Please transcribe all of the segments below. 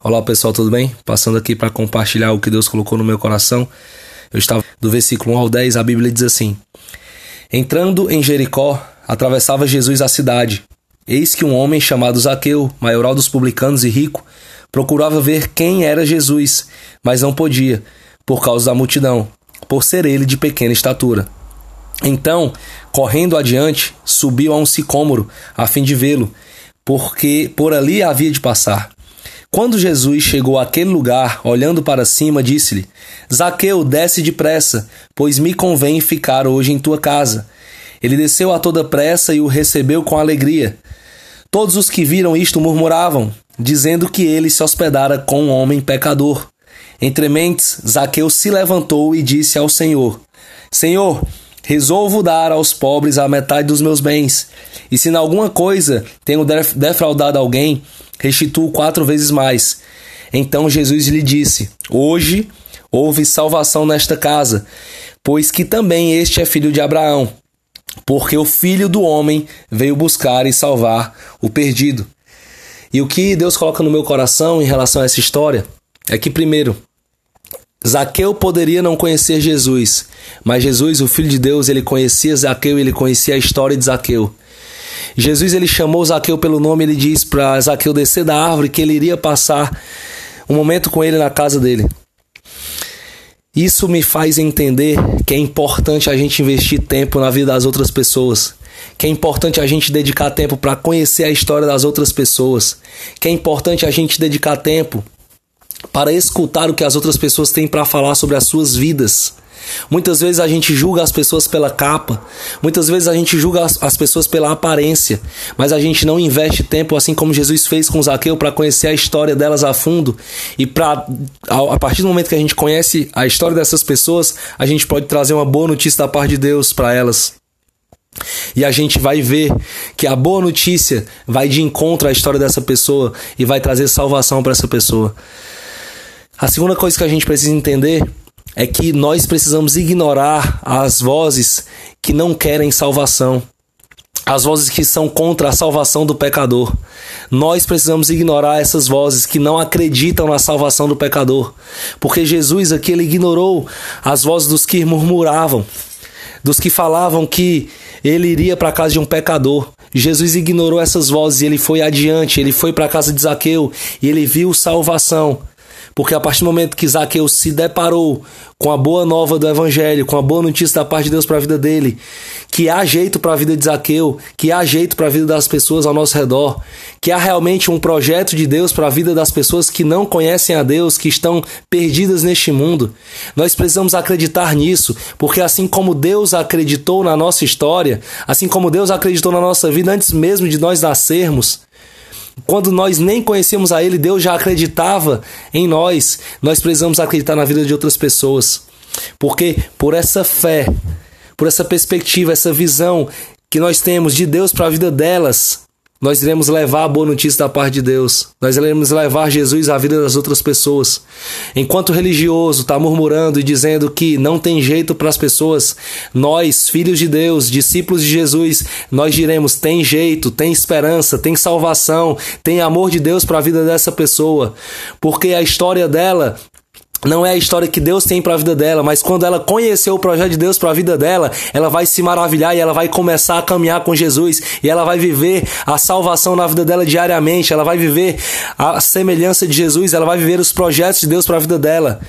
Olá pessoal, tudo bem? Passando aqui para compartilhar o que Deus colocou no meu coração. Eu estava do versículo 1 ao 10, a Bíblia diz assim: Entrando em Jericó, atravessava Jesus a cidade. Eis que um homem chamado Zaqueu, maioral dos publicanos e rico, procurava ver quem era Jesus, mas não podia, por causa da multidão, por ser ele de pequena estatura. Então, correndo adiante, subiu a um sicômoro, a fim de vê-lo, porque por ali havia de passar. Quando Jesus chegou àquele lugar, olhando para cima, disse-lhe: Zaqueu, desce depressa, pois me convém ficar hoje em tua casa. Ele desceu a toda pressa e o recebeu com alegria. Todos os que viram isto murmuravam, dizendo que ele se hospedara com um homem pecador. Entre mentes, Zaqueu se levantou e disse ao Senhor: Senhor, resolvo dar aos pobres a metade dos meus bens, e se em alguma coisa tenho defraudado alguém, restituo quatro vezes mais. Então Jesus lhe disse: Hoje houve salvação nesta casa, pois que também este é filho de Abraão, porque o filho do homem veio buscar e salvar o perdido. E o que Deus coloca no meu coração em relação a essa história é que, primeiro, Zaqueu poderia não conhecer Jesus, mas Jesus, o Filho de Deus, ele conhecia Zaqueu, ele conhecia a história de Zaqueu. Jesus ele chamou Zaqueu pelo nome, ele diz para Zaqueu descer da árvore que ele iria passar um momento com ele na casa dele. Isso me faz entender que é importante a gente investir tempo na vida das outras pessoas, que é importante a gente dedicar tempo para conhecer a história das outras pessoas, que é importante a gente dedicar tempo para escutar o que as outras pessoas têm para falar sobre as suas vidas. Muitas vezes a gente julga as pessoas pela capa, muitas vezes a gente julga as, as pessoas pela aparência, mas a gente não investe tempo assim como Jesus fez com Zaqueu para conhecer a história delas a fundo e para a partir do momento que a gente conhece a história dessas pessoas, a gente pode trazer uma boa notícia da parte de Deus para elas. E a gente vai ver que a boa notícia vai de encontro à história dessa pessoa e vai trazer salvação para essa pessoa. A segunda coisa que a gente precisa entender é que nós precisamos ignorar as vozes que não querem salvação, as vozes que são contra a salvação do pecador. Nós precisamos ignorar essas vozes que não acreditam na salvação do pecador, porque Jesus aqui ele ignorou as vozes dos que murmuravam, dos que falavam que ele iria para a casa de um pecador. Jesus ignorou essas vozes e ele foi adiante, ele foi para a casa de Zaqueu e ele viu salvação. Porque a partir do momento que Zaqueu se deparou com a boa nova do evangelho, com a boa notícia da parte de Deus para a vida dele, que há jeito para a vida de Zaqueu, que há jeito para a vida das pessoas ao nosso redor, que há realmente um projeto de Deus para a vida das pessoas que não conhecem a Deus, que estão perdidas neste mundo. Nós precisamos acreditar nisso, porque assim como Deus acreditou na nossa história, assim como Deus acreditou na nossa vida antes mesmo de nós nascermos, quando nós nem conhecemos a Ele, Deus já acreditava em nós. Nós precisamos acreditar na vida de outras pessoas. Porque por essa fé, por essa perspectiva, essa visão que nós temos de Deus para a vida delas, nós iremos levar a boa notícia da parte de Deus. Nós iremos levar Jesus à vida das outras pessoas. Enquanto o religioso está murmurando e dizendo que não tem jeito para as pessoas, nós, filhos de Deus, discípulos de Jesus, nós diremos: tem jeito, tem esperança, tem salvação, tem amor de Deus para a vida dessa pessoa. Porque a história dela não é a história que Deus tem para a vida dela, mas quando ela conheceu o projeto de Deus para a vida dela, ela vai se maravilhar e ela vai começar a caminhar com Jesus e ela vai viver a salvação na vida dela diariamente, ela vai viver a semelhança de Jesus, ela vai viver os projetos de Deus para a vida dela.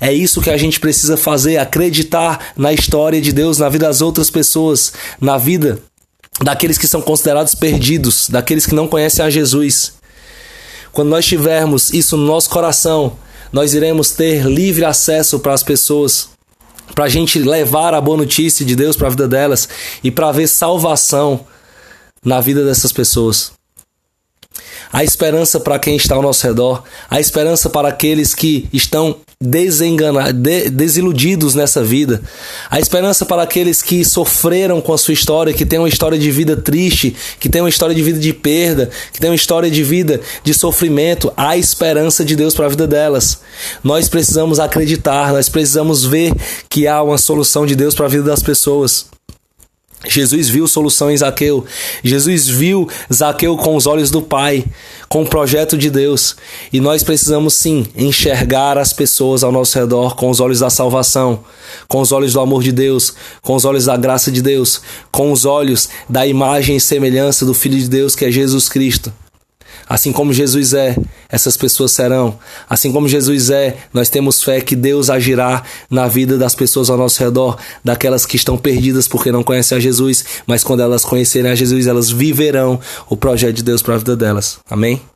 É isso que a gente precisa fazer, acreditar na história de Deus, na vida das outras pessoas, na vida daqueles que são considerados perdidos, daqueles que não conhecem a Jesus. Quando nós tivermos isso no nosso coração, nós iremos ter livre acesso para as pessoas, para a gente levar a boa notícia de Deus para a vida delas e para ver salvação na vida dessas pessoas. A esperança para quem está ao nosso redor, a esperança para aqueles que estão desenganados, de, desiludidos nessa vida, a esperança para aqueles que sofreram com a sua história, que têm uma história de vida triste, que têm uma história de vida de perda, que têm uma história de vida de sofrimento, a esperança de Deus para a vida delas. Nós precisamos acreditar, nós precisamos ver que há uma solução de Deus para a vida das pessoas. Jesus viu solução em Zaqueu. Jesus viu Zaqueu com os olhos do Pai, com o projeto de Deus. E nós precisamos sim enxergar as pessoas ao nosso redor com os olhos da salvação, com os olhos do amor de Deus, com os olhos da graça de Deus, com os olhos da imagem e semelhança do Filho de Deus que é Jesus Cristo. Assim como Jesus é, essas pessoas serão. Assim como Jesus é, nós temos fé que Deus agirá na vida das pessoas ao nosso redor, daquelas que estão perdidas porque não conhecem a Jesus, mas quando elas conhecerem a Jesus, elas viverão o projeto de Deus para a vida delas. Amém?